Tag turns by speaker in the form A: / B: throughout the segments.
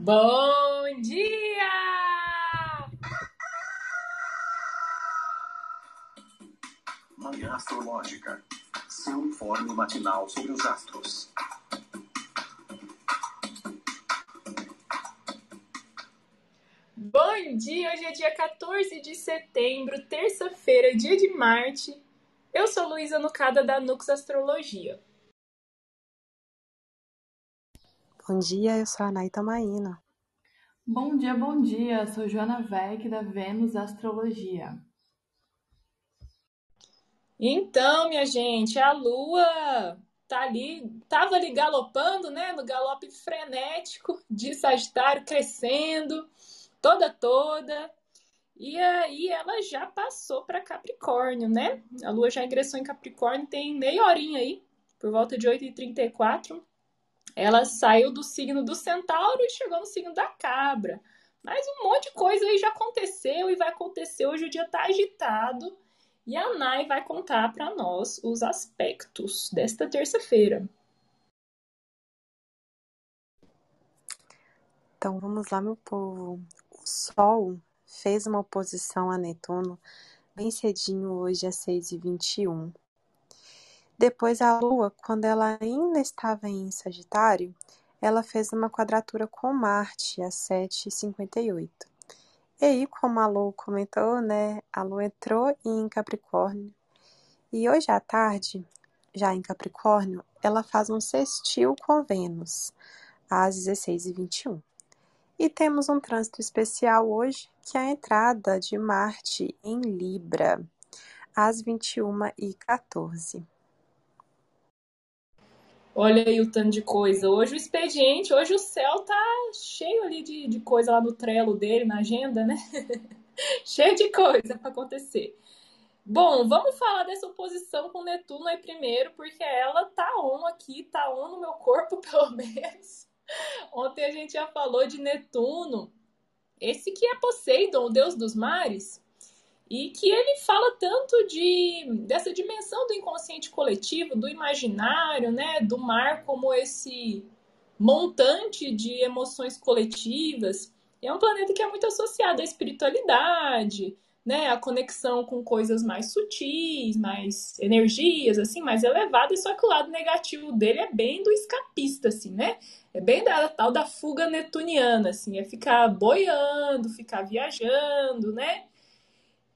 A: Bom dia!
B: Manhã Astrológica. Seu informe matinal sobre os astros.
A: Bom dia! Hoje é dia 14 de setembro, terça-feira, dia de Marte. Eu sou Luísa Nucada da Nux Astrologia.
C: Bom dia, eu sou a Naita Maína.
D: Bom dia, bom dia. Sou Joana Veck da Vênus Astrologia.
A: Então, minha gente, a Lua tá ali, tava ali galopando, né, no galope frenético de Sagitário crescendo, toda toda. E aí ela já passou para Capricórnio, né? A Lua já ingressou em Capricórnio tem meia horinha aí, por volta de 8h34. Ela saiu do signo do centauro e chegou no signo da cabra. Mas um monte de coisa aí já aconteceu e vai acontecer. Hoje o dia está agitado. E a Nai vai contar para nós os aspectos desta terça-feira.
C: Então vamos lá, meu povo. O Sol fez uma oposição a Netuno bem cedinho hoje às 6h21. Depois a Lua, quando ela ainda estava em Sagitário, ela fez uma quadratura com Marte às 7h58. E aí, como a Lu comentou, né, a Lua entrou em Capricórnio. E hoje à tarde, já em Capricórnio, ela faz um sextil com Vênus às 16h21. E temos um trânsito especial hoje, que é a entrada de Marte em Libra às 21h14.
A: Olha aí o tanto de coisa. Hoje o expediente, hoje o céu tá cheio ali de, de coisa lá no trelo dele, na agenda, né? cheio de coisa para acontecer. Bom, vamos falar dessa oposição com Netuno aí primeiro, porque ela tá on aqui, tá on no meu corpo, pelo menos. Ontem a gente já falou de Netuno, esse que é Poseidon, o deus dos mares e que ele fala tanto de dessa dimensão do inconsciente coletivo, do imaginário, né, do mar como esse montante de emoções coletivas. é um planeta que é muito associado à espiritualidade, né, a conexão com coisas mais sutis, mais energias assim, mais elevadas, só que o lado negativo dele é bem do escapista assim, né? É bem da tal da fuga netuniana assim, é ficar boiando, ficar viajando, né?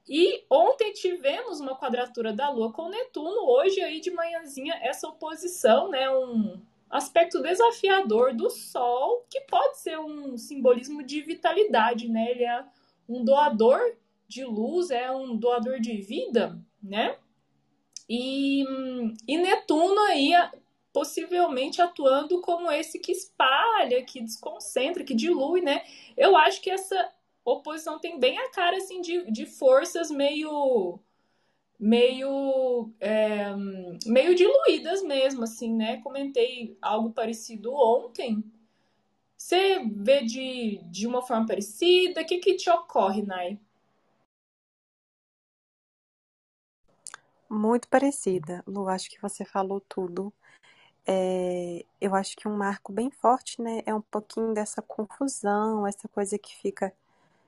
A: E ontem tivemos uma quadratura da Lua com Netuno, hoje aí de manhãzinha essa oposição, né, um aspecto desafiador do Sol, que pode ser um simbolismo de vitalidade, né? Ele é um doador de luz, é um doador de vida, né? E, e Netuno aí possivelmente atuando como esse que espalha, que desconcentra, que dilui, né? Eu acho que essa oposição tem bem a cara assim de, de forças meio meio é, meio diluídas mesmo assim né? Comentei algo parecido ontem. Você vê de, de uma forma parecida? O que que te ocorre Nai?
C: Muito parecida. Lu acho que você falou tudo. É, eu acho que um marco bem forte né é um pouquinho dessa confusão essa coisa que fica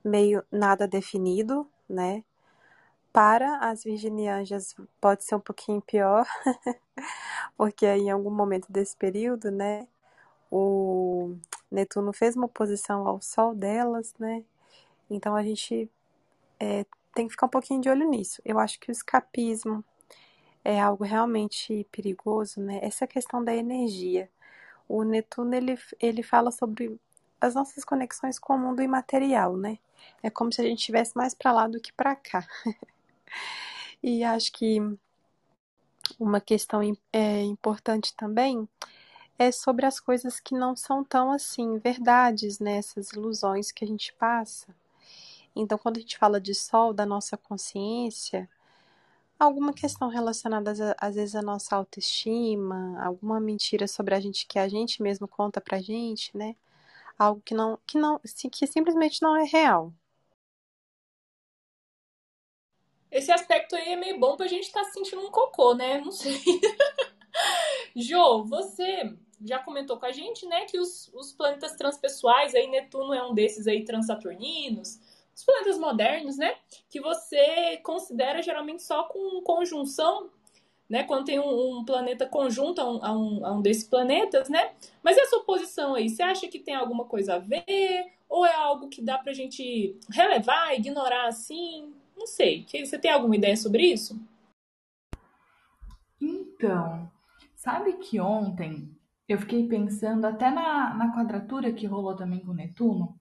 C: meio nada definido, né? Para as virginianjas pode ser um pouquinho pior, porque aí em algum momento desse período, né, o Netuno fez uma oposição ao Sol delas, né? Então a gente é, tem que ficar um pouquinho de olho nisso. Eu acho que o escapismo é algo realmente perigoso, né? Essa questão da energia. O Netuno ele, ele fala sobre as nossas conexões com o mundo imaterial, né? É como se a gente estivesse mais para lá do que para cá. e acho que uma questão é, importante também é sobre as coisas que não são tão assim verdades, né? Essas ilusões que a gente passa. Então, quando a gente fala de sol, da nossa consciência, alguma questão relacionada às vezes à nossa autoestima, alguma mentira sobre a gente que a gente mesmo conta pra gente, né? Algo que não, que não, que simplesmente não é real.
A: Esse aspecto aí é meio bom pra gente estar tá sentindo um cocô, né? Não sei. Jo, você já comentou com a gente, né, que os, os planetas transpessoais, aí Netuno é um desses aí transaturninos, os planetas modernos, né, que você considera geralmente só com conjunção, né, quando tem um, um planeta conjunto a um, a, um, a um desses planetas, né, mas essa oposição aí, você acha que tem alguma coisa a ver? Ou é algo que dá pra gente relevar, ignorar assim? Não sei. Você tem alguma ideia sobre isso?
D: Então, sabe que ontem eu fiquei pensando até na, na quadratura que rolou também com Netuno.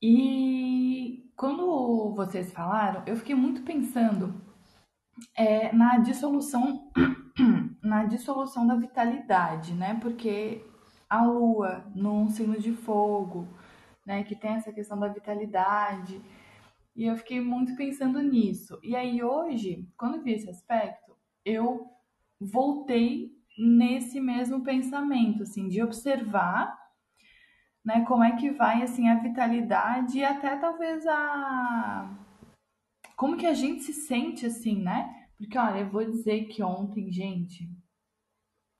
D: E quando vocês falaram, eu fiquei muito pensando é, na dissolução na dissolução da vitalidade, né? Porque a Lua num signo de fogo, né? Que tem essa questão da vitalidade. E eu fiquei muito pensando nisso. E aí hoje, quando vi esse aspecto, eu voltei nesse mesmo pensamento, assim, de observar, né, como é que vai, assim, a vitalidade e até talvez a... como que a gente se sente, assim, né? Porque, olha, eu vou dizer que ontem, gente,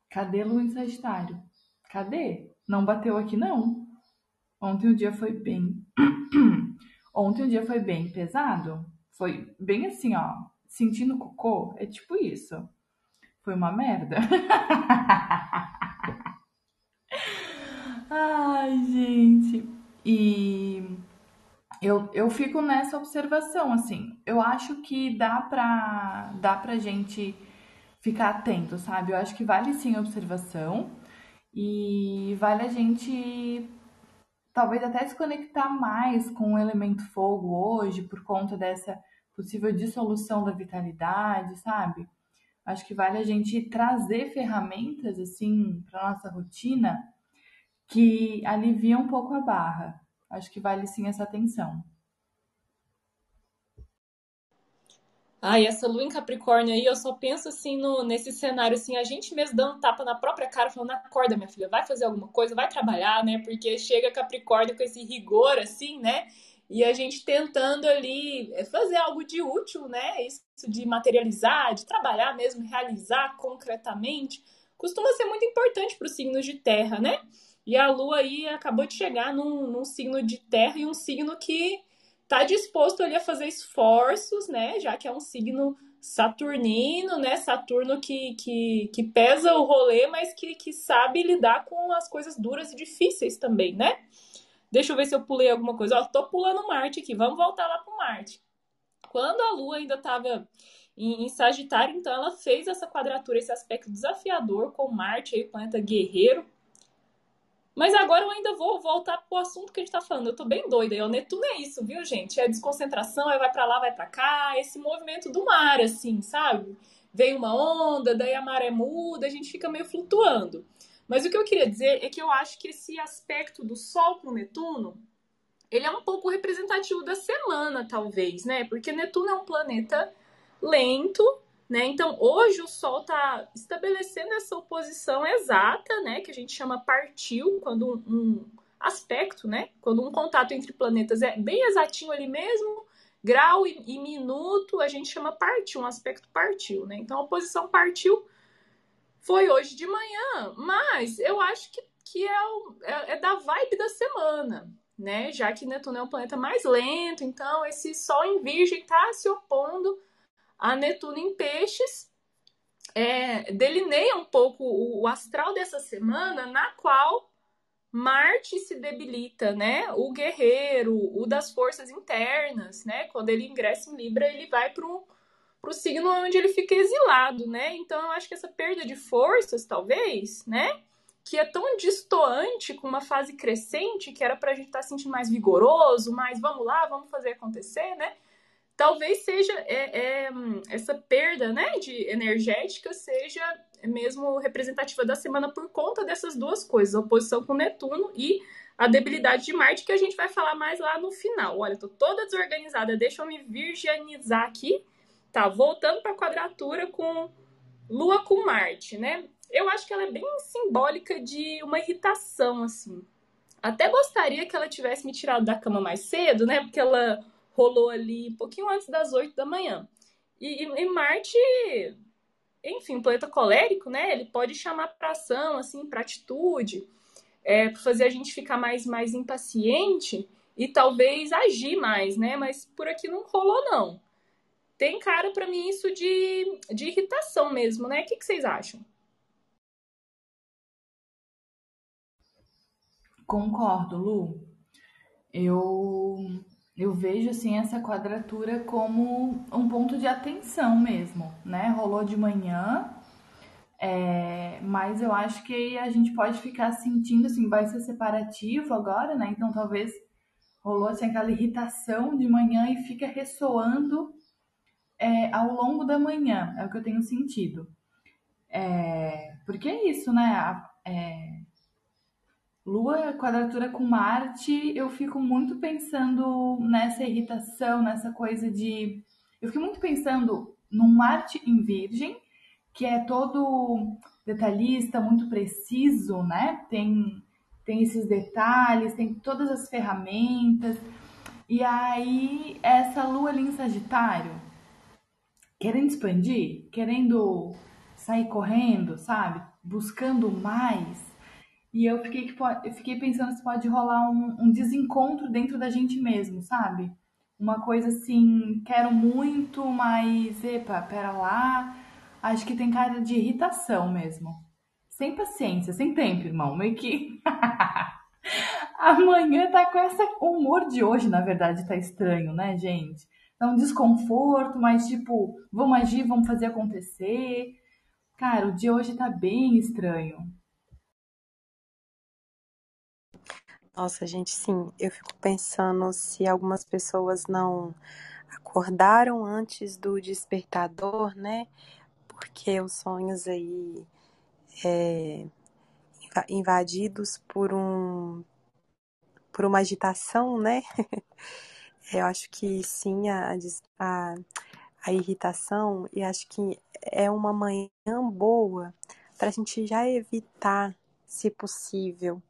D: cadê em Sagitário? Cadê? Não bateu aqui, não. Ontem o dia foi bem... ontem o dia foi bem pesado. Foi bem assim, ó, sentindo cocô, é tipo isso. Foi uma merda. Ai, gente. E eu, eu fico nessa observação, assim. Eu acho que dá pra, dá pra gente ficar atento, sabe? Eu acho que vale sim a observação e vale a gente talvez até se conectar mais com o elemento fogo hoje por conta dessa possível dissolução da vitalidade, sabe? acho que vale a gente trazer ferramentas assim para nossa rotina que aliviam um pouco a barra. Acho que vale sim essa atenção.
A: Ai, essa lua em Capricórnio aí, eu só penso assim no, nesse cenário, assim, a gente mesmo dando tapa na própria cara, falando, acorda, minha filha, vai fazer alguma coisa, vai trabalhar, né? Porque chega Capricórnio com esse rigor, assim, né? E a gente tentando ali é, fazer algo de útil, né? Isso de materializar, de trabalhar mesmo, realizar concretamente, costuma ser muito importante para os signos de terra, né? E a Lua aí acabou de chegar num, num signo de terra e um signo que está disposto ali a fazer esforços, né? Já que é um signo saturnino, né? Saturno que, que, que pesa o rolê, mas que, que sabe lidar com as coisas duras e difíceis também, né? Deixa eu ver se eu pulei alguma coisa. Ó, tô pulando Marte aqui. Vamos voltar lá pro Marte. Quando a Lua ainda estava em, em, Sagitário, então ela fez essa quadratura, esse aspecto desafiador com Marte, aí, o planeta guerreiro. Mas agora eu ainda vou voltar pro assunto que a gente tá falando. Eu tô bem doida. E o Netuno é isso, viu, gente? É desconcentração, aí vai para lá, vai para cá. Esse movimento do mar, assim, sabe? Vem uma onda, daí a maré muda, a gente fica meio flutuando. Mas o que eu queria dizer é que eu acho que esse aspecto do Sol com Netuno, ele é um pouco representativo da semana, talvez, né? Porque Netuno é um planeta lento, né? Então, hoje o Sol está estabelecendo essa oposição exata, né? Que a gente chama partiu, quando um, um aspecto, né? Quando um contato entre planetas é bem exatinho ali mesmo, grau e, e minuto, a gente chama partiu, um aspecto partiu, né? Então, a oposição partiu foi hoje de manhã, mas eu acho que, que é, o, é, é da vibe da semana, né? Já que Netuno é um planeta mais lento, então esse Sol em Virgem está se opondo a Netuno em Peixes. É, delineia um pouco o, o astral dessa semana, na qual Marte se debilita, né? O guerreiro, o das forças internas, né? Quando ele ingressa em Libra, ele vai para o signo onde ele fica exilado, né? Então eu acho que essa perda de forças, talvez, né? Que é tão distoante com uma fase crescente, que era para a gente estar tá sentindo mais vigoroso, mais vamos lá, vamos fazer acontecer, né? Talvez seja é, é, essa perda né, de energética seja mesmo representativa da semana por conta dessas duas coisas, a oposição com Netuno e a debilidade de Marte, que a gente vai falar mais lá no final. Olha, tô toda desorganizada, deixa eu me virginizar aqui Tá, voltando para a quadratura com Lua com Marte, né? Eu acho que ela é bem simbólica de uma irritação, assim. Até gostaria que ela tivesse me tirado da cama mais cedo, né? Porque ela rolou ali um pouquinho antes das 8 da manhã. E, e Marte, enfim, o planeta colérico, né? Ele pode chamar para ação, assim, para atitude, é, fazer a gente ficar mais, mais impaciente e talvez agir mais, né? Mas por aqui não rolou, não. Tem cara para mim isso de, de irritação mesmo, né? O que, que vocês acham?
D: Concordo, Lu. Eu eu vejo assim essa quadratura como um ponto de atenção mesmo, né? Rolou de manhã, é, mas eu acho que a gente pode ficar sentindo assim, vai ser separativo agora, né? Então talvez rolou assim aquela irritação de manhã e fica ressoando é, ao longo da manhã, é o que eu tenho sentido. É, porque é isso, né? É, Lua, quadratura com Marte, eu fico muito pensando nessa irritação, nessa coisa de. Eu fico muito pensando num Marte em Virgem, que é todo detalhista, muito preciso, né? Tem, tem esses detalhes, tem todas as ferramentas. E aí, essa Lua ali em Sagitário, querendo expandir, querendo sair correndo, sabe? Buscando mais e eu fiquei, eu fiquei pensando se pode rolar um, um desencontro dentro da gente mesmo, sabe? Uma coisa assim, quero muito, mas epa, pera lá. Acho que tem cara de irritação mesmo. Sem paciência, sem tempo, irmão. Meio que. Amanhã tá com essa. O humor de hoje, na verdade, tá estranho, né, gente? Tá um desconforto, mas tipo, vamos agir, vamos fazer acontecer. Cara, o dia hoje tá bem estranho.
C: Nossa, gente, sim, eu fico pensando se algumas pessoas não acordaram antes do despertador, né? Porque os sonhos aí é, invadidos por um por uma agitação, né? eu acho que sim, a, a, a irritação, e acho que é uma manhã boa para a gente já evitar, se possível,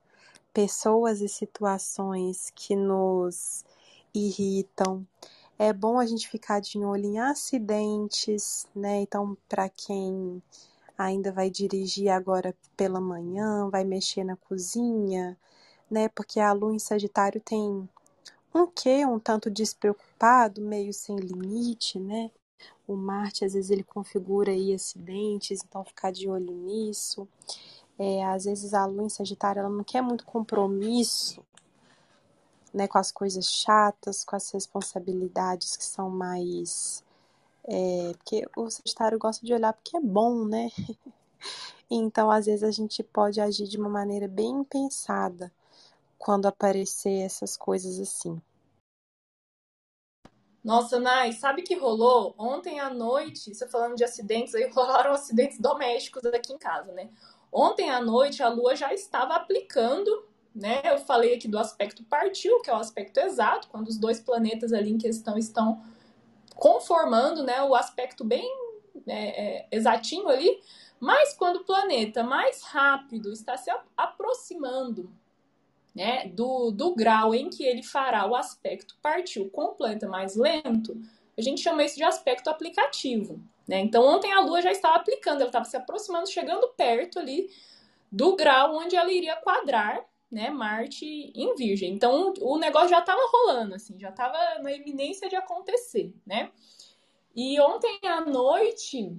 C: pessoas e situações que nos irritam. É bom a gente ficar de olho em acidentes, né? Então, para quem ainda vai dirigir agora pela manhã, vai mexer na cozinha, né? Porque a lua em Sagitário tem um quê, um tanto despreocupado, meio sem limite, né? O Marte às vezes ele configura aí acidentes, então ficar de olho nisso. É, às vezes a lua em Sagitário ela não quer muito compromisso né, com as coisas chatas, com as responsabilidades que são mais. É, porque o Sagitário gosta de olhar porque é bom, né? então, às vezes, a gente pode agir de uma maneira bem pensada quando aparecer essas coisas assim.
A: Nossa, Nai, sabe que rolou? Ontem à noite, você falando de acidentes, aí rolaram acidentes domésticos aqui em casa, né? Ontem à noite a Lua já estava aplicando, né? Eu falei aqui do aspecto partiu, que é o aspecto exato, quando os dois planetas ali em questão estão conformando, né? O aspecto bem é, é, exatinho ali. Mas quando o planeta mais rápido está se aproximando né, do, do grau em que ele fará o aspecto partiu com o planeta mais lento, a gente chama isso de aspecto aplicativo. Né? Então, ontem a Lua já estava aplicando, ela estava se aproximando, chegando perto ali do grau onde ela iria quadrar né, Marte em Virgem. Então, o negócio já estava rolando, assim, já estava na iminência de acontecer, né? E ontem à noite,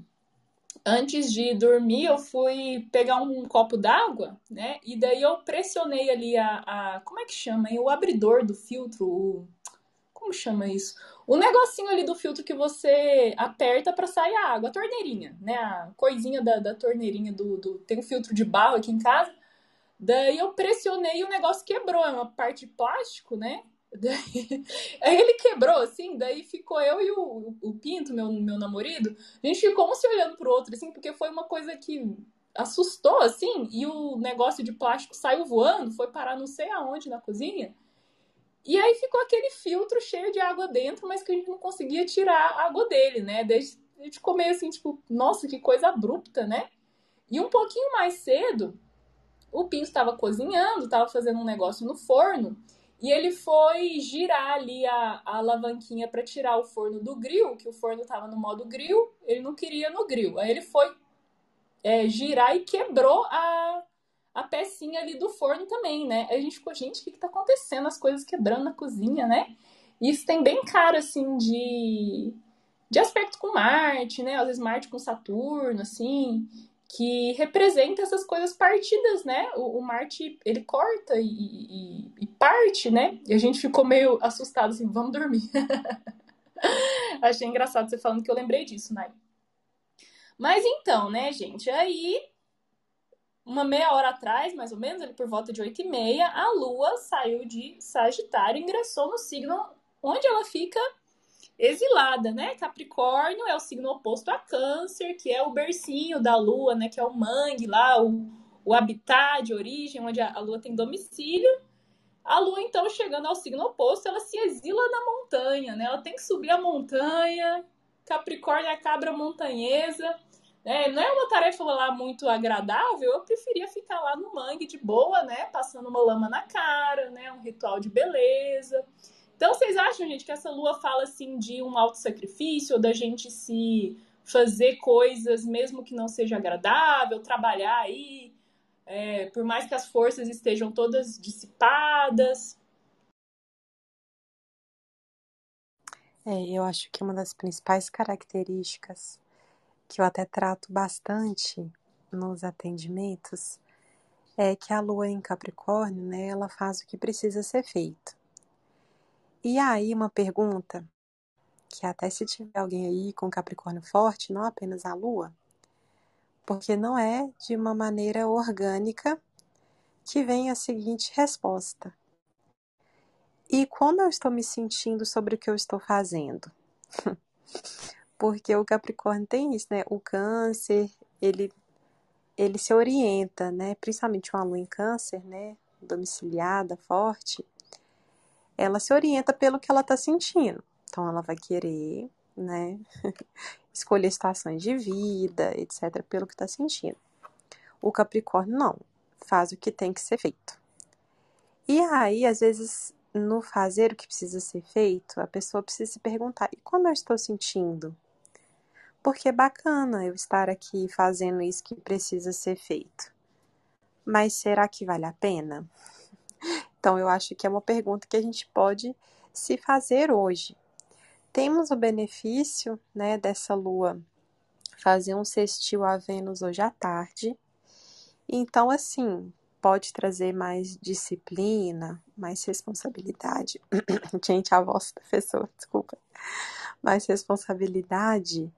A: antes de dormir, eu fui pegar um copo d'água, né? E daí eu pressionei ali a, a como é que chama? O abridor do filtro, o, como chama isso? O negocinho ali do filtro que você aperta para sair a água, a torneirinha, né? A coisinha da, da torneirinha do, do. Tem um filtro de barro aqui em casa. Daí eu pressionei e o negócio quebrou. É uma parte de plástico, né? Daí, aí ele quebrou, assim, daí ficou eu e o, o Pinto, meu, meu namorado, a gente ficou um se olhando pro outro, assim, porque foi uma coisa que assustou, assim, e o negócio de plástico saiu voando, foi parar não sei aonde na cozinha. E aí ficou aquele filtro cheio de água dentro, mas que a gente não conseguia tirar a água dele, né? Daí a gente meio assim, tipo, nossa, que coisa abrupta, né? E um pouquinho mais cedo, o Pinto estava cozinhando, estava fazendo um negócio no forno, e ele foi girar ali a, a alavanquinha para tirar o forno do grill, que o forno estava no modo grill, ele não queria no grill. Aí ele foi é, girar e quebrou a, a pecinha ali do forno também, né? A gente ficou, gente, o que, que tá acontecendo? As coisas quebrando na cozinha, né? E isso tem bem cara, assim, de, de aspecto com Marte, né? Às vezes Marte com Saturno, assim, que representa essas coisas partidas, né? O, o Marte, ele corta e, e, e, parte, né? E a gente ficou meio assustado, assim, vamos dormir. Achei engraçado você falando que eu lembrei disso, Nai. Mas então, né, gente? Aí, uma meia hora atrás, mais ou menos, ali por volta de 8 e meia, a Lua saiu de Sagitário e ingressou no signo onde ela fica exilada, né? Capricórnio é o signo oposto a Câncer, que é o bercinho da Lua, né? Que é o mangue lá, o, o habitat de origem, onde a, a Lua tem domicílio. A Lua, então, chegando ao signo oposto, ela se exila na montanha, né? Ela tem que subir a montanha. Capricórnio é a cabra montanhesa. É, não é uma tarefa lá muito agradável, eu preferia ficar lá no mangue de boa, né? Passando uma lama na cara, né? Um ritual de beleza. Então, vocês acham, gente, que essa lua fala assim de um auto-sacrifício, da gente se fazer coisas mesmo que não seja agradável, trabalhar aí, é, por mais que as forças estejam todas dissipadas?
C: É, eu acho que uma das principais características que eu até trato bastante nos atendimentos é que a lua em Capricórnio, né, ela faz o que precisa ser feito. E aí, uma pergunta, que até se tiver alguém aí com Capricórnio forte, não apenas a Lua, porque não é de uma maneira orgânica que vem a seguinte resposta. E como eu estou me sentindo sobre o que eu estou fazendo? porque o Capricórnio tem isso, né? O câncer, ele ele se orienta, né? Principalmente uma lua em câncer, né? Domiciliada, forte ela se orienta pelo que ela está sentindo. Então, ela vai querer, né, escolher situações de vida, etc., pelo que está sentindo. O Capricórnio não, faz o que tem que ser feito. E aí, às vezes, no fazer o que precisa ser feito, a pessoa precisa se perguntar: e como eu estou sentindo? Porque é bacana eu estar aqui fazendo isso que precisa ser feito. Mas será que vale a pena? Então, eu acho que é uma pergunta que a gente pode se fazer hoje. Temos o benefício né, dessa lua fazer um sextil a Vênus hoje à tarde. Então, assim, pode trazer mais disciplina, mais responsabilidade. Gente, a voz da desculpa. Mais responsabilidade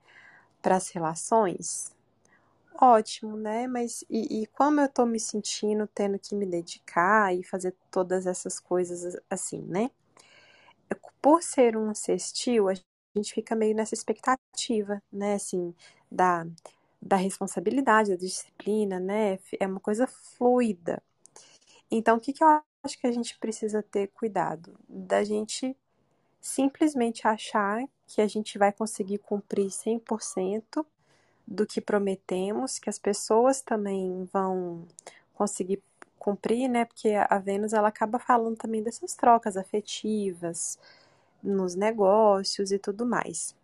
C: para as relações ótimo, né? Mas e, e como eu tô me sentindo tendo que me dedicar e fazer todas essas coisas assim, né? Por ser um sextil, a gente fica meio nessa expectativa, né? Assim, da, da responsabilidade, da disciplina, né? É uma coisa fluida. Então, o que, que eu acho que a gente precisa ter cuidado? Da gente simplesmente achar que a gente vai conseguir cumprir 100% do que prometemos, que as pessoas também vão conseguir cumprir, né? Porque a Vênus ela acaba falando também dessas trocas afetivas nos negócios e tudo mais.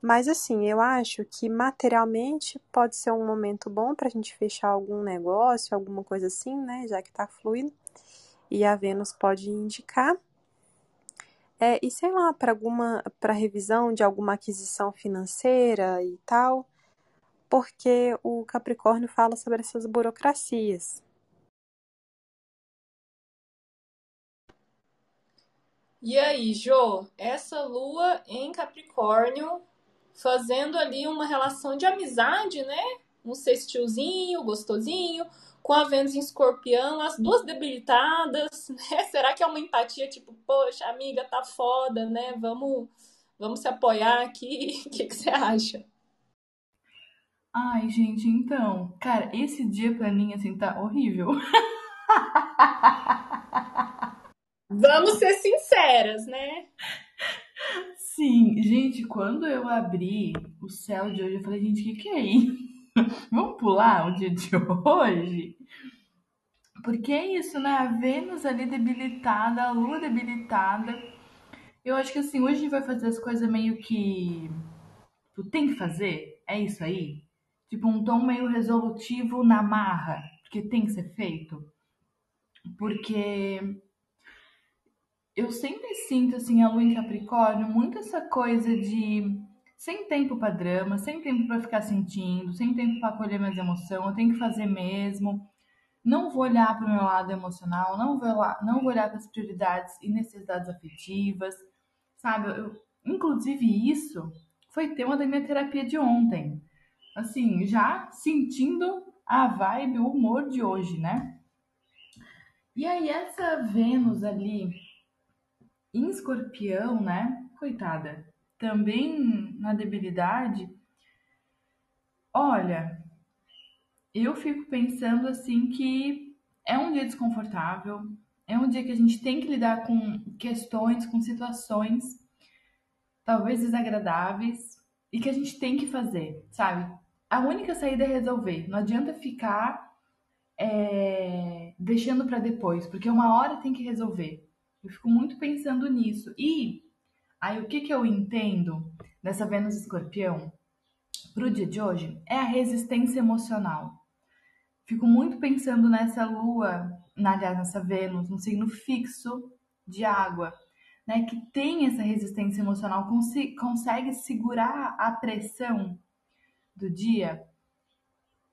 C: Mas assim, eu acho que materialmente pode ser um momento bom para a gente fechar algum negócio, alguma coisa assim, né? Já que está fluido. E a Vênus pode indicar. É, e sei lá, para alguma para revisão de alguma aquisição financeira e tal porque o Capricórnio fala sobre essas burocracias.
A: E aí, Jo, essa lua em Capricórnio fazendo ali uma relação de amizade, né? Um sextilzinho, gostosinho, com a Vênus em escorpião, as duas debilitadas, né? Será que é uma empatia tipo, poxa, amiga, tá foda, né? Vamos, vamos se apoiar aqui. O que, que você acha?
D: Ai, gente, então, cara, esse dia pra mim, assim, tá horrível.
A: Vamos ser sinceras, né?
D: Sim, gente, quando eu abri o céu de hoje, eu falei, gente, o que, que é isso? Vamos pular o dia de hoje? Porque é isso, né? A Vênus ali debilitada, a Lua debilitada. Eu acho que assim, hoje a gente vai fazer as coisas meio que. Tu tem que fazer? É isso aí? tipo um tom meio resolutivo na marra, porque tem que ser feito. Porque eu sempre sinto assim a lua em Capricórnio muito essa coisa de sem tempo para drama, sem tempo para ficar sentindo, sem tempo para acolher minhas emoções, eu tenho que fazer mesmo. Não vou olhar para o meu lado emocional, não vou olhar, não vou olhar para as prioridades e necessidades afetivas, sabe? Eu, inclusive isso foi tema da minha terapia de ontem. Assim, já sentindo a vibe, o humor de hoje, né? E aí essa Vênus ali em Escorpião, né? Coitada, também na debilidade. Olha, eu fico pensando assim que é um dia desconfortável, é um dia que a gente tem que lidar com questões, com situações talvez desagradáveis e que a gente tem que fazer, sabe? A única saída é resolver. Não adianta ficar é, deixando para depois, porque uma hora tem que resolver. Eu fico muito pensando nisso. E aí o que, que eu entendo dessa Vênus Escorpião para o dia de hoje é a resistência emocional. Fico muito pensando nessa lua, aliás, nessa Vênus, um signo fixo de água, né, que tem essa resistência emocional, cons consegue segurar a pressão do dia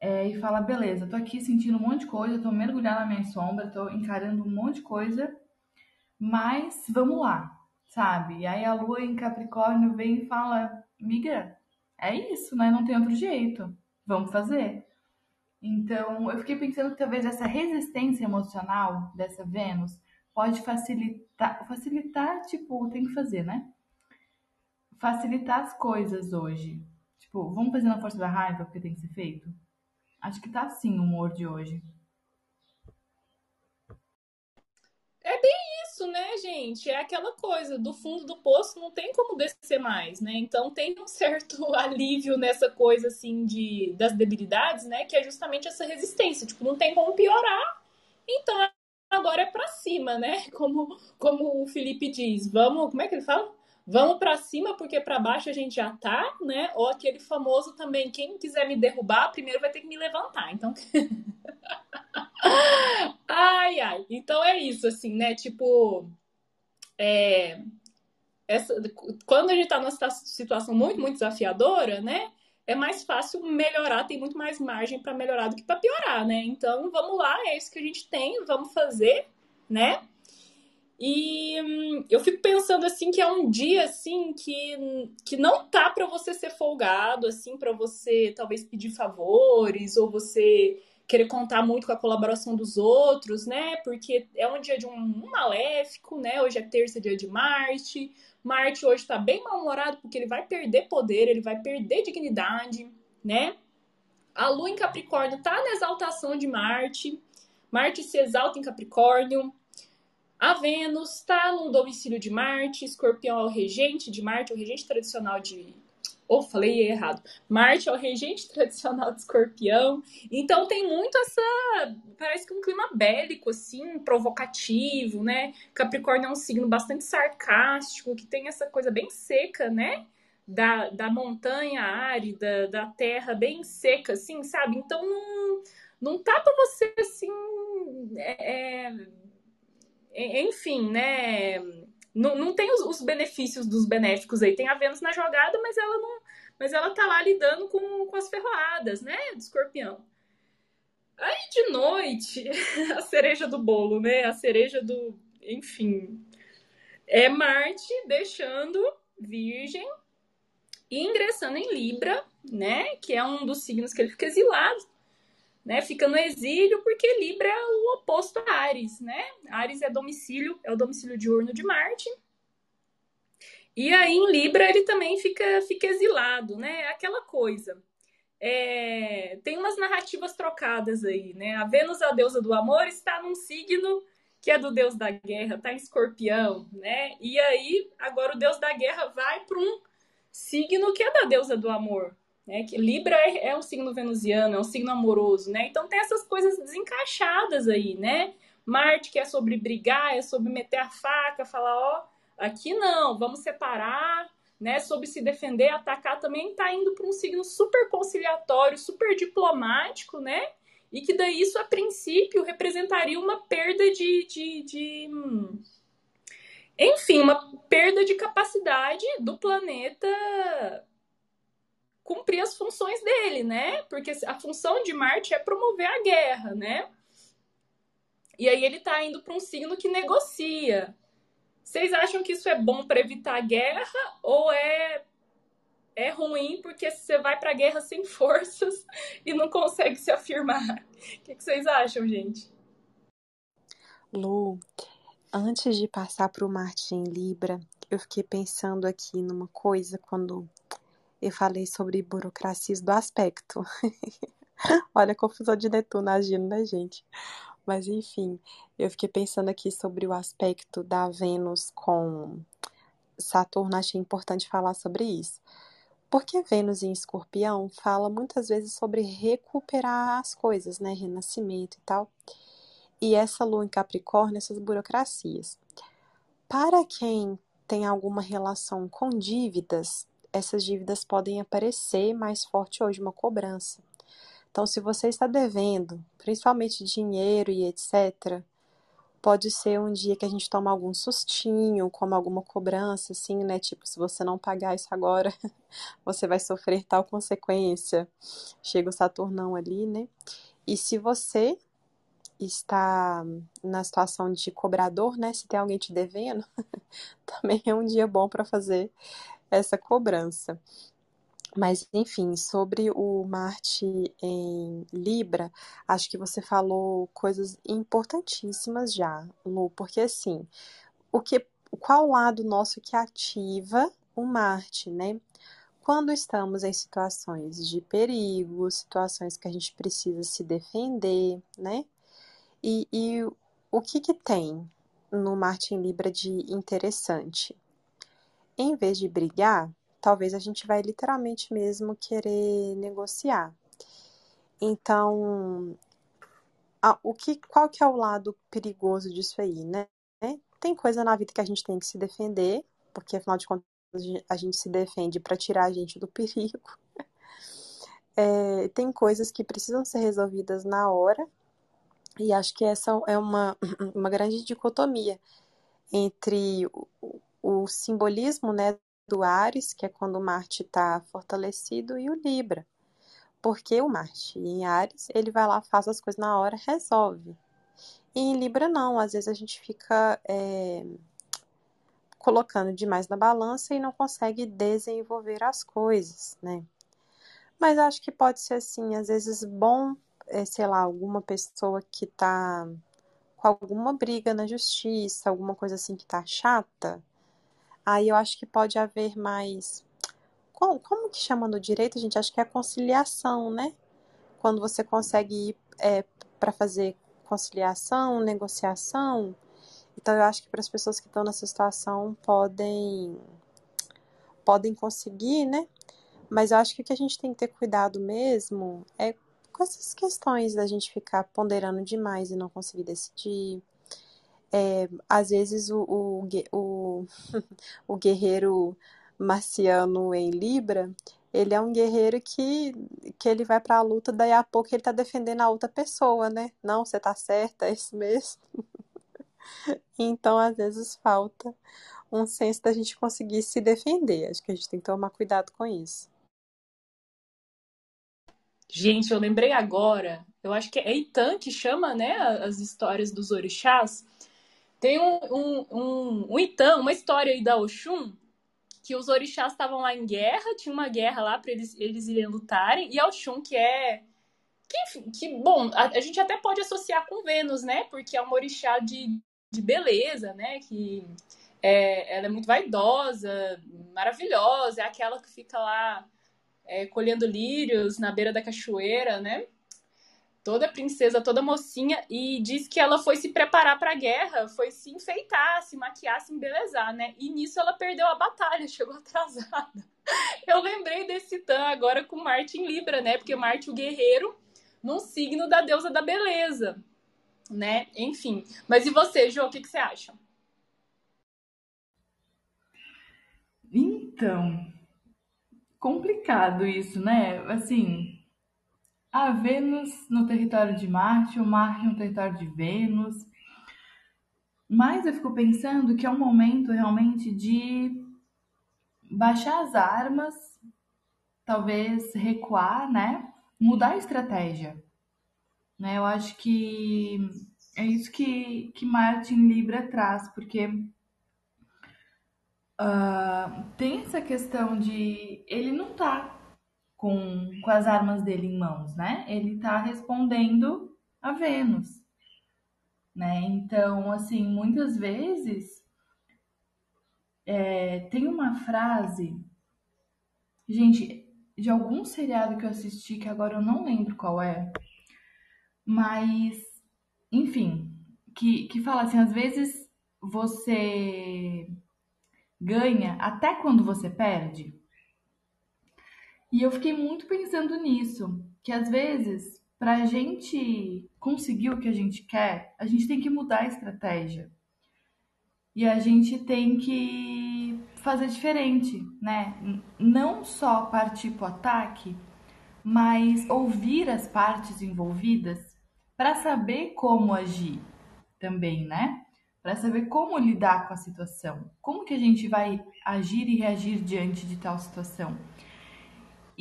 D: é, e fala, beleza, tô aqui sentindo um monte de coisa, tô mergulhando na minha sombra, tô encarando um monte de coisa, mas vamos lá, sabe? E aí a lua em Capricórnio vem e fala, miga, é isso, né? Não tem outro jeito, vamos fazer. Então, eu fiquei pensando que talvez essa resistência emocional dessa Vênus pode facilitar, facilitar, tipo, tem que fazer, né? Facilitar as coisas hoje. Tipo, vamos fazer na força da raiva porque tem que ser feito? Acho que tá assim o humor de hoje.
A: É bem né, gente? É aquela coisa, do fundo do poço não tem como descer mais, né? Então tem um certo alívio nessa coisa, assim, de, das debilidades, né? Que é justamente essa resistência. Tipo, não tem como piorar. Então agora é para cima, né? Como, como o Felipe diz, vamos, como é que ele fala? Vamos para cima porque para baixo a gente já tá, né? Ou aquele famoso também, quem quiser me derrubar, primeiro vai ter que me levantar. Então Ai, ai. Então é isso assim, né? Tipo, é essa, quando a gente tá numa situação muito, muito desafiadora, né? é mais fácil melhorar, tem muito mais margem para melhorar do que para piorar, né? Então, vamos lá, é isso que a gente tem, vamos fazer, né? E hum, eu fico pensando assim que é um dia assim que, que não tá para você ser folgado, assim, para você talvez pedir favores ou você querer contar muito com a colaboração dos outros, né? Porque é um dia de um, um maléfico, né? Hoje é terça, dia de Marte. Marte hoje está bem mal-humorado porque ele vai perder poder, ele vai perder dignidade, né? A Lua em Capricórnio está na exaltação de Marte. Marte se exalta em Capricórnio. A Vênus está no domicílio de Marte. Escorpião é o regente de Marte, o regente tradicional de, ou falei errado. Marte é o regente tradicional de escorpião. Então tem muito essa. Parece que um clima bélico, assim, provocativo, né? Capricórnio é um signo bastante sarcástico, que tem essa coisa bem seca, né? Da, da montanha árida, da terra bem seca, assim, sabe? Então não, não tá pra você, assim. É, é, enfim, né? Não, não tem os, os, benefícios dos benéficos aí. Tem a Vênus na jogada, mas ela não. Mas ela tá lá lidando com, com as ferroadas, né? Do escorpião. Aí de noite, a cereja do bolo, né? A cereja do. Enfim. É Marte deixando Virgem e ingressando em Libra, né? Que é um dos signos que ele fica exilado né? Fica no exílio porque Libra é o oposto a Ares, né? Ares é domicílio, é o domicílio diurno de Marte. E aí em Libra ele também fica, fica exilado, né? Aquela coisa. É, tem umas narrativas trocadas aí, né? A Vênus, a deusa do amor, está num signo que é do deus da guerra, tá em escorpião, né? E aí, agora o deus da guerra vai para um signo que é da deusa do amor, né? Que Libra é, é um signo venusiano, é um signo amoroso, né? Então tem essas coisas desencaixadas aí, né? Marte que é sobre brigar, é sobre meter a faca, falar, ó, aqui não, vamos separar, né, sobre se defender, atacar, também está indo para um signo super conciliatório, super diplomático, né? E que daí isso, a princípio, representaria uma perda de, de, de enfim, uma perda de capacidade do planeta cumprir as funções dele, né? Porque a função de Marte é promover a guerra, né? E aí ele tá indo para um signo que negocia. Vocês acham que isso é bom para evitar a guerra ou é é ruim porque você vai para a guerra sem forças e não consegue se afirmar? O que, que vocês acham, gente?
C: Lu, antes de passar para o Marte em Libra, eu fiquei pensando aqui numa coisa quando eu falei sobre burocracias do aspecto. Olha a confusão de Netuno agindo, né, gente? Mas enfim, eu fiquei pensando aqui sobre o aspecto da Vênus com Saturno, achei importante falar sobre isso. Porque Vênus em Escorpião fala muitas vezes sobre recuperar as coisas, né? Renascimento e tal. E essa lua em Capricórnio, essas burocracias. Para quem tem alguma relação com dívidas, essas dívidas podem aparecer mais forte hoje, uma cobrança. Então, se você está devendo, principalmente dinheiro e etc., pode ser um dia que a gente toma algum sustinho, como alguma cobrança, assim, né? Tipo, se você não pagar isso agora, você vai sofrer tal consequência. Chega o Saturnão ali, né? E se você está na situação de cobrador, né? Se tem alguém te devendo, também é um dia bom para fazer essa cobrança. Mas, enfim, sobre o Marte em Libra, acho que você falou coisas importantíssimas já, Lu, porque assim, o que, qual lado nosso que ativa o Marte, né? Quando estamos em situações de perigo, situações que a gente precisa se defender, né? E, e o que que tem no Marte em Libra de interessante? Em vez de brigar, talvez a gente vai literalmente mesmo querer negociar. Então, a, o que, qual que é o lado perigoso disso aí, né? Tem coisa na vida que a gente tem que se defender, porque afinal de contas a gente se defende para tirar a gente do perigo. É, tem coisas que precisam ser resolvidas na hora, e acho que essa é uma, uma grande dicotomia entre simbolismo né, do Ares, que é quando o Marte está fortalecido, e o Libra. Porque o Marte em Ares, ele vai lá, faz as coisas na hora, resolve. E em Libra não, às vezes a gente fica é, colocando demais na balança e não consegue desenvolver as coisas, né? Mas acho que pode ser assim, às vezes bom, é, sei lá, alguma pessoa que tá com alguma briga na justiça, alguma coisa assim que tá chata, Aí eu acho que pode haver mais. Como, como que chama no direito, gente? Acho que é a conciliação, né? Quando você consegue ir é, para fazer conciliação, negociação. Então eu acho que para as pessoas que estão nessa situação podem podem conseguir, né? Mas eu acho que o que a gente tem que ter cuidado mesmo é com essas questões da gente ficar ponderando demais e não conseguir decidir, é, às vezes o, o, o, o guerreiro marciano em Libra, ele é um guerreiro que, que ele vai para a luta, daí a pouco ele tá defendendo a outra pessoa, né? Não, você tá certa, é isso mesmo. então, às vezes falta um senso da gente conseguir se defender. Acho que a gente tem que tomar cuidado com isso.
A: Gente, eu lembrei agora, eu acho que é Eitan que chama, né, as histórias dos orixás. Tem um, um, um, um uma história aí da Oxum, que os orixás estavam lá em guerra, tinha uma guerra lá para eles, eles irem lutarem, e a Oxum, que é. Que, que bom, a, a, gente até pode associar com Vênus, né? Porque é uma orixá de, de beleza, né? Que é, ela é muito vaidosa, maravilhosa, é aquela que fica lá é, colhendo lírios na beira da cachoeira, né? Toda princesa, toda mocinha, e diz que ela foi se preparar para a guerra, foi se enfeitar, se maquiar, se embelezar, né? E nisso ela perdeu a batalha, chegou atrasada. Eu lembrei desse Tan agora com Marte em Libra, né? Porque Marte, o guerreiro, num signo da deusa da beleza, né? Enfim. Mas e você, Jo, o que, que você acha?
D: Então, complicado isso, né? Assim, a Vênus no território de Marte, o Marte no território de Vênus. Mas eu fico pensando que é um momento realmente de baixar as armas, talvez recuar, né? Mudar a estratégia. Né? Eu acho que é isso que, que Marte em Libra traz, porque uh, tem essa questão de ele não tá com, com as armas dele em mãos, né? Ele tá respondendo a Vênus, né? Então, assim, muitas vezes é, tem uma frase, gente, de algum seriado que eu assisti que agora eu não lembro qual é, mas, enfim, que, que fala assim, às vezes você ganha até quando você perde. E eu fiquei muito pensando nisso, que às vezes, para a gente conseguir o que a gente quer, a gente tem que mudar a estratégia. E a gente tem que fazer diferente, né? Não só partir para o ataque, mas ouvir as partes envolvidas para saber como agir também, né? Para saber como lidar com a situação, como que a gente vai agir e reagir diante de tal situação.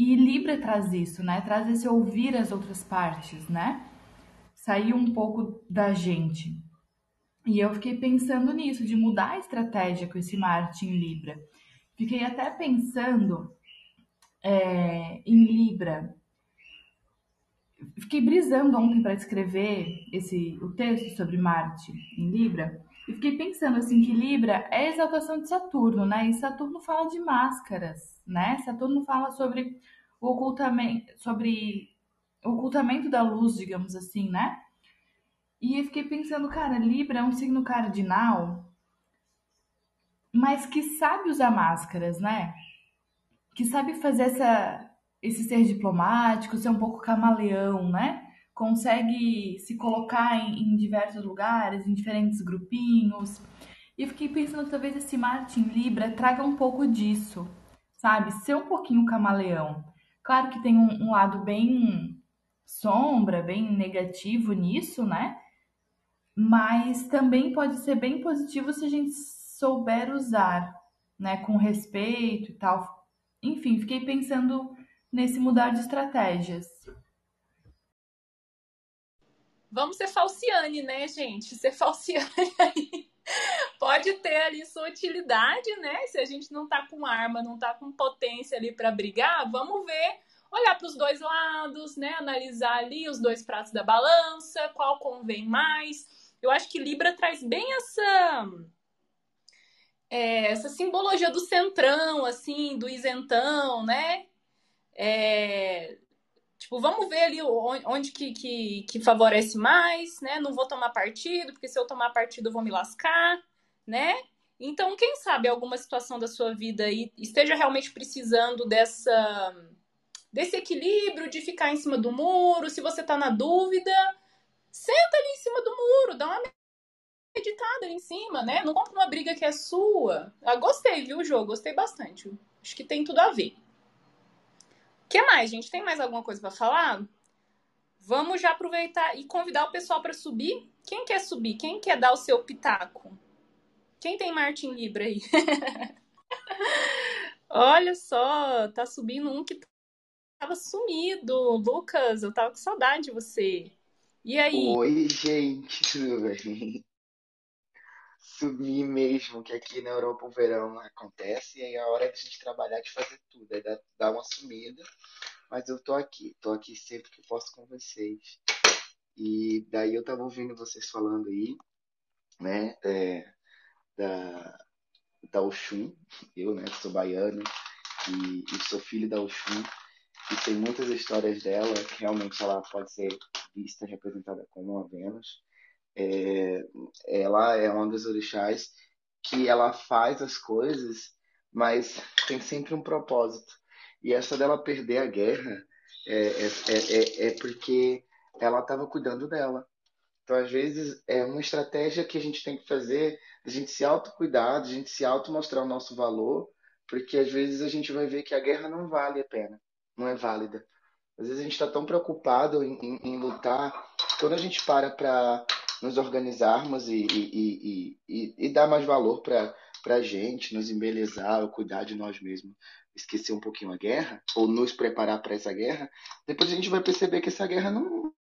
D: E Libra traz isso, né? Traz esse ouvir as outras partes, né? Sair um pouco da gente. E eu fiquei pensando nisso, de mudar a estratégia com esse Marte em Libra. Fiquei até pensando é, em Libra. Fiquei brisando ontem para escrever esse o texto sobre Marte em Libra e fiquei pensando assim que Libra é a exaltação de Saturno, né? E Saturno fala de máscaras, né? Saturno fala sobre o ocultamento, sobre o ocultamento da luz, digamos assim, né? E eu fiquei pensando, cara, Libra é um signo cardinal, mas que sabe usar máscaras, né? Que sabe fazer essa, esse ser diplomático, ser um pouco camaleão, né? Consegue se colocar em, em diversos lugares, em diferentes grupinhos. E fiquei pensando, talvez esse Marte em Libra traga um pouco disso, sabe? Ser um pouquinho camaleão. Claro que tem um, um lado bem sombra, bem negativo nisso, né? mas também pode ser bem positivo se a gente souber usar, né, com respeito e tal. Enfim, fiquei pensando nesse mudar de estratégias.
A: Vamos ser falciane, né, gente? Ser falciane aí pode ter ali sua utilidade, né? Se a gente não tá com arma, não tá com potência ali para brigar, vamos ver, olhar para os dois lados, né? Analisar ali os dois pratos da balança, qual convém mais eu acho que Libra traz bem essa é, essa simbologia do centrão, assim, do isentão, né? É, tipo, vamos ver ali onde que, que, que, favorece mais, né? Não vou tomar partido, porque se eu tomar partido eu vou me lascar, né? Então, quem sabe alguma situação da sua vida aí esteja realmente precisando dessa desse equilíbrio de ficar em cima do muro, se você tá na dúvida, Senta ali em cima do muro, dá uma meditada ali em cima, né? Não compra uma briga que é sua. Ah, gostei, viu, o jogo? Gostei bastante. Acho que tem tudo a ver. Que mais, gente? Tem mais alguma coisa para falar? Vamos já aproveitar e convidar o pessoal para subir. Quem quer subir? Quem quer dar o seu pitaco? Quem tem Martin Libra aí? Olha só, tá subindo um que tava sumido. Lucas, eu tava com saudade de você. E aí?
E: Oi, gente, tudo bem? Sumi mesmo, que aqui na Europa o verão acontece e aí é a hora de a gente trabalhar, de fazer tudo, dá, dá uma sumida, mas eu tô aqui, tô aqui sempre que posso com vocês. E daí eu tava ouvindo vocês falando aí, né, é, da, da Oxum, eu, né, sou baiano e, e sou filho da Oxum, e tem muitas histórias dela que realmente ela pode ser vista representada como uma Vênus. É, ela é uma das orixás que ela faz as coisas, mas tem sempre um propósito. E essa dela perder a guerra é, é, é, é porque ela estava cuidando dela. Então, às vezes, é uma estratégia que a gente tem que fazer, a gente se autocuidar, a gente se auto mostrar o nosso valor, porque às vezes a gente vai ver que a guerra não vale a pena, não é válida. Às vezes a gente está tão preocupado em, em, em, lutar, quando a gente para para nos organizarmos e, e, e, e, dar mais valor para a gente, nos embelezar, cuidar de nós mesmos, esquecer um pouquinho a guerra, ou nos preparar para essa guerra, depois a gente vai perceber que essa guerra não,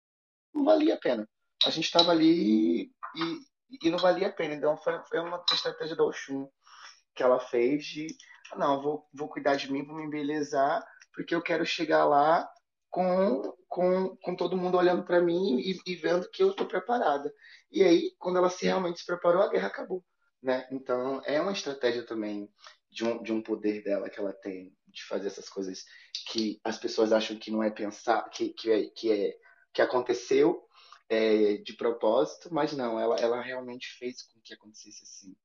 E: não valia a pena. A gente estava ali e, e não valia a pena. Então foi, foi uma estratégia da Oxum que ela fez de, não, vou, vou cuidar de mim, vou me embelezar, porque eu quero chegar lá com, com, com todo mundo olhando para mim e, e, vendo que eu estou preparada. E aí, quando ela se realmente se preparou, a guerra acabou. Né? Então, é uma estratégia também de um, de um poder dela que ela tem de fazer essas coisas que as pessoas acham que não é pensar, que, que, é, que, é, que aconteceu é, de propósito, mas não, ela, ela realmente fez com que acontecesse assim.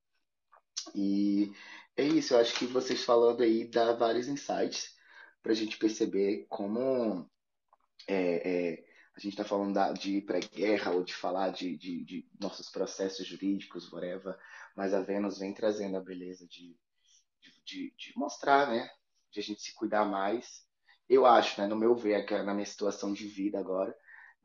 E: E é isso, eu acho que vocês falando aí dá vários insights para a gente perceber como é, é, a gente está falando da, de ir para guerra ou de falar de, de, de, nossos processos jurídicos, whatever, mas a Vênus vem trazendo a beleza de, de, de, mostrar, né? De a gente se cuidar mais. Eu acho, né, no meu ver, na minha situação de vida agora,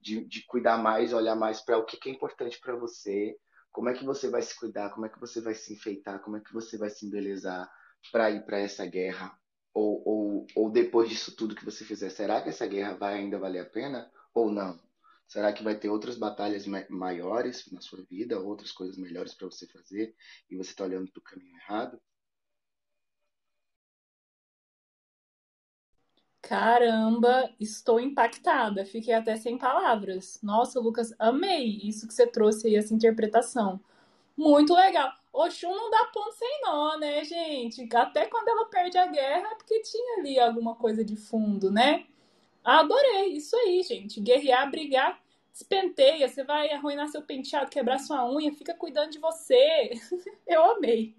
E: de, de cuidar mais, olhar mais para o que, que é importante para você, como é que você vai se cuidar, como é que você vai se enfeitar, como é que você vai se embelezar para ir para essa guerra, ou, ou, ou depois disso tudo que você fizer, será que essa guerra vai ainda valer a pena ou não? Será que vai ter outras batalhas maiores na sua vida, outras coisas melhores para você fazer e você está olhando para o caminho errado?
A: Caramba, estou impactada. Fiquei até sem palavras. Nossa, Lucas, amei isso que você trouxe aí, essa interpretação. Muito legal. Oxum não dá ponto sem nó, né, gente? Até quando ela perde a guerra, é porque tinha ali alguma coisa de fundo, né? Adorei, isso aí, gente. Guerrear, brigar, despenteia. Você vai arruinar seu penteado, quebrar sua unha, fica cuidando de você. Eu amei.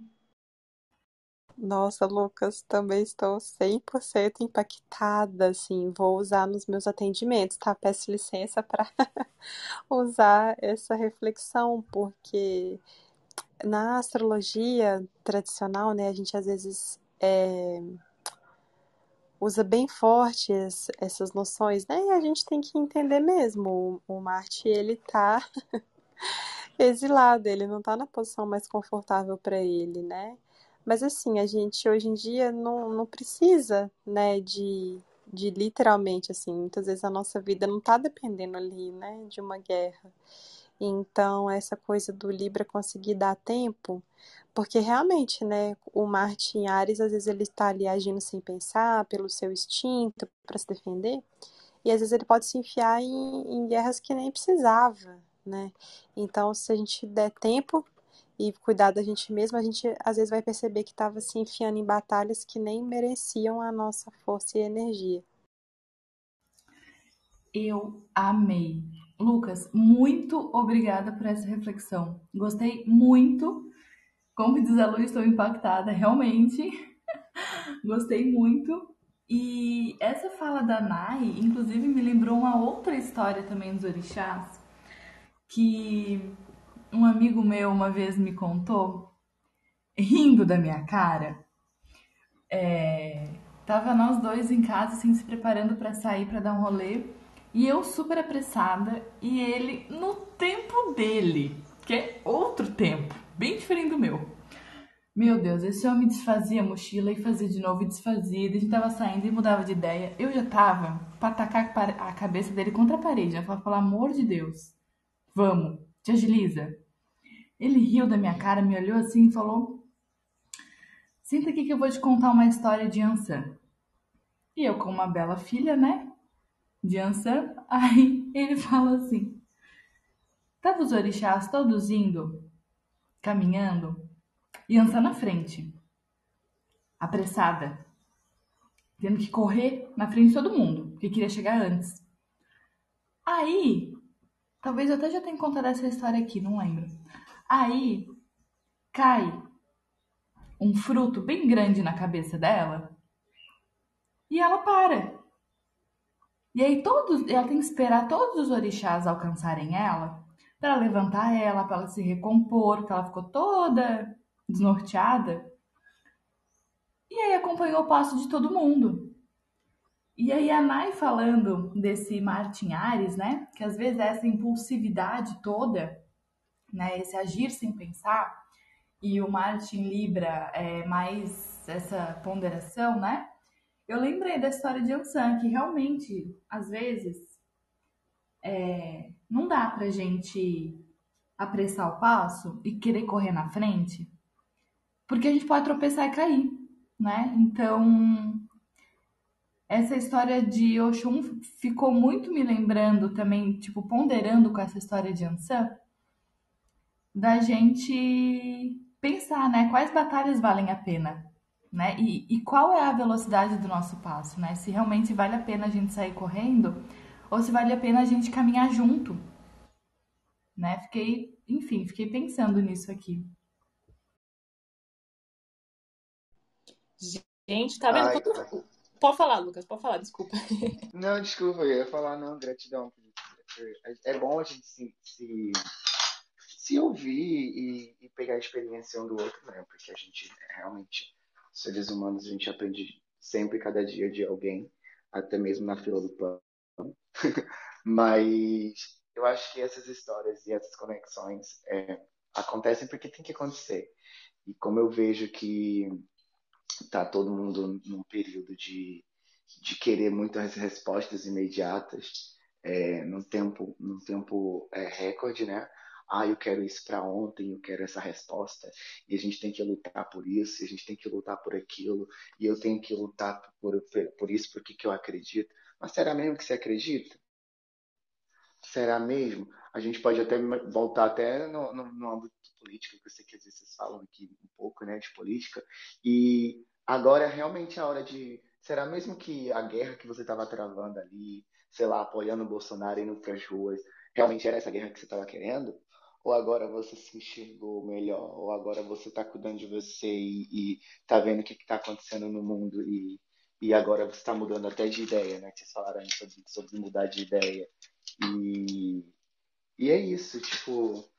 C: Nossa, Lucas, também estou 100% impactada, assim, vou usar nos meus atendimentos, tá? Peço licença para usar essa reflexão, porque na astrologia tradicional, né, a gente às vezes é, usa bem fortes essas noções, né? E a gente tem que entender mesmo, o, o Marte, ele tá exilado, ele não tá na posição mais confortável para ele, né? Mas assim, a gente hoje em dia não, não precisa, né, de, de literalmente, assim, muitas vezes a nossa vida não está dependendo ali, né, de uma guerra. Então, essa coisa do Libra conseguir dar tempo, porque realmente, né, o Marte em Ares, às vezes ele está ali agindo sem pensar, pelo seu instinto, para se defender, e às vezes ele pode se enfiar em, em guerras que nem precisava, né? Então, se a gente der tempo e cuidar da gente mesmo, a gente às vezes vai perceber que estava se enfiando em batalhas que nem mereciam a nossa força e energia.
D: Eu amei. Lucas, muito obrigada por essa reflexão. Gostei muito. Como diz a Lu, estou impactada, realmente. Gostei muito. E essa fala da Nai, inclusive, me lembrou uma outra história também dos orixás, que um amigo meu uma vez me contou, rindo da minha cara. É, tava nós dois em casa, assim, se preparando para sair para dar um rolê. E eu super apressada e ele no tempo dele, que é outro tempo, bem diferente do meu. Meu Deus, esse homem desfazia a mochila e fazia de novo e desfazia. A gente tava saindo e mudava de ideia. Eu já tava pra atacar a cabeça dele contra a parede. Já falava, pelo amor de Deus, vamos, te agiliza. Ele riu da minha cara, me olhou assim e falou: Senta aqui que eu vou te contar uma história de Ansan. E eu, com uma bela filha, né? De Ansan, aí ele fala assim: Tava os orixás todos indo, caminhando, e Ansan na frente, apressada, tendo que correr na frente de todo mundo, porque queria chegar antes. Aí Talvez eu até já tenha contado essa história aqui, não lembro. Aí cai um fruto bem grande na cabeça dela e ela para. E aí todos, ela tem que esperar todos os orixás alcançarem ela para levantar ela, para ela se recompor, porque ela ficou toda desnorteada. E aí acompanhou o passo de todo mundo. E aí a Nai falando desse Martin Ares, né? Que às vezes essa impulsividade toda, né? Esse agir sem pensar, e o Martin Libra é mais essa ponderação, né? Eu lembrei da história de Ansan, que realmente, às vezes, é, não dá pra gente apressar o passo e querer correr na frente, porque a gente pode tropeçar e cair, né? Então, essa história de Oxum ficou muito me lembrando também, tipo, ponderando com essa história de Ansan, da gente pensar, né? Quais batalhas valem a pena, né? E, e qual é a velocidade do nosso passo, né? Se realmente vale a pena a gente sair correndo ou se vale a pena a gente caminhar junto, né? Fiquei, enfim, fiquei pensando nisso aqui.
A: Gente, tá vendo?
E: Ai, ai.
A: Pode falar, Lucas, pode falar, desculpa.
E: Não, desculpa, eu ia falar, não, gratidão. É bom a gente se, se, se ouvir e, e pegar a experiência um do outro, né? Porque a gente realmente, seres humanos, a gente aprende sempre, cada dia de alguém, até mesmo na fila do pão. Mas eu acho que essas histórias e essas conexões é, acontecem porque tem que acontecer. E como eu vejo que tá todo mundo num período de, de querer muitas respostas imediatas, é, num tempo, num tempo é, recorde, né? Ah, eu quero isso para ontem, eu quero essa resposta, e a gente tem que lutar por isso, e a gente tem que lutar por aquilo, e eu tenho que lutar por, por, por isso, porque que eu acredito. Mas será mesmo que você acredita? Será mesmo? A gente pode até voltar até no, no, no âmbito político, que eu sei que às vezes vocês falam aqui um pouco, né, de política, e agora é realmente a hora de. Será mesmo que a guerra que você estava travando ali, sei lá, apoiando o Bolsonaro indo para as ruas, realmente era essa guerra que você estava querendo? Ou agora você se enxergou melhor? Ou agora você está cuidando de você e, e tá vendo o que está acontecendo no mundo e, e agora você está mudando até de ideia, né? Vocês falaram sobre, sobre mudar de ideia. E, e é isso, tipo,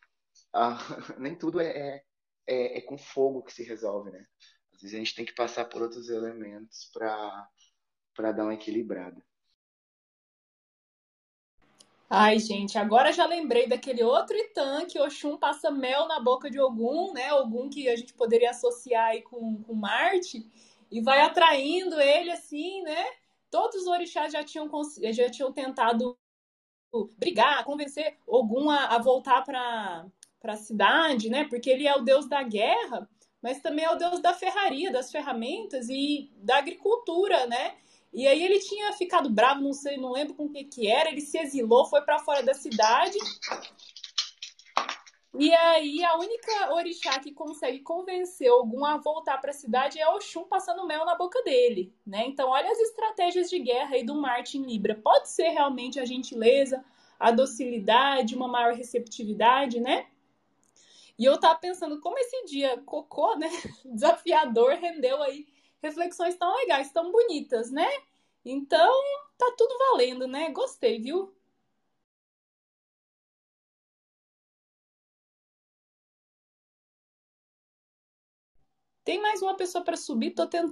E: ah, nem tudo é, é, é, é com fogo que se resolve, né? Às vezes a gente tem que passar por outros elementos para dar uma equilibrada.
A: Ai, gente, agora já lembrei daquele outro Itã que Oxum passa mel na boca de Ogum, né? Ogum que a gente poderia associar aí com, com Marte, e vai atraindo ele assim, né? Todos os orixás já tinham, já tinham tentado brigar, convencer Ogum a, a voltar para a cidade, né? Porque ele é o deus da guerra, mas também é o deus da ferraria, das ferramentas e da agricultura, né? E aí ele tinha ficado bravo, não sei, não lembro com o que que era, ele se exilou, foi para fora da cidade. E aí a única orixá que consegue convencer algum a voltar para a cidade é Oxum passando mel na boca dele, né? Então olha as estratégias de guerra aí do Martin Libra. Pode ser realmente a gentileza, a docilidade, uma maior receptividade, né? E eu tava pensando como esse dia cocô, né, desafiador, rendeu aí reflexões tão legais, tão bonitas, né? Então, tá tudo valendo, né? Gostei, viu? Tem mais uma pessoa para subir, tô tentando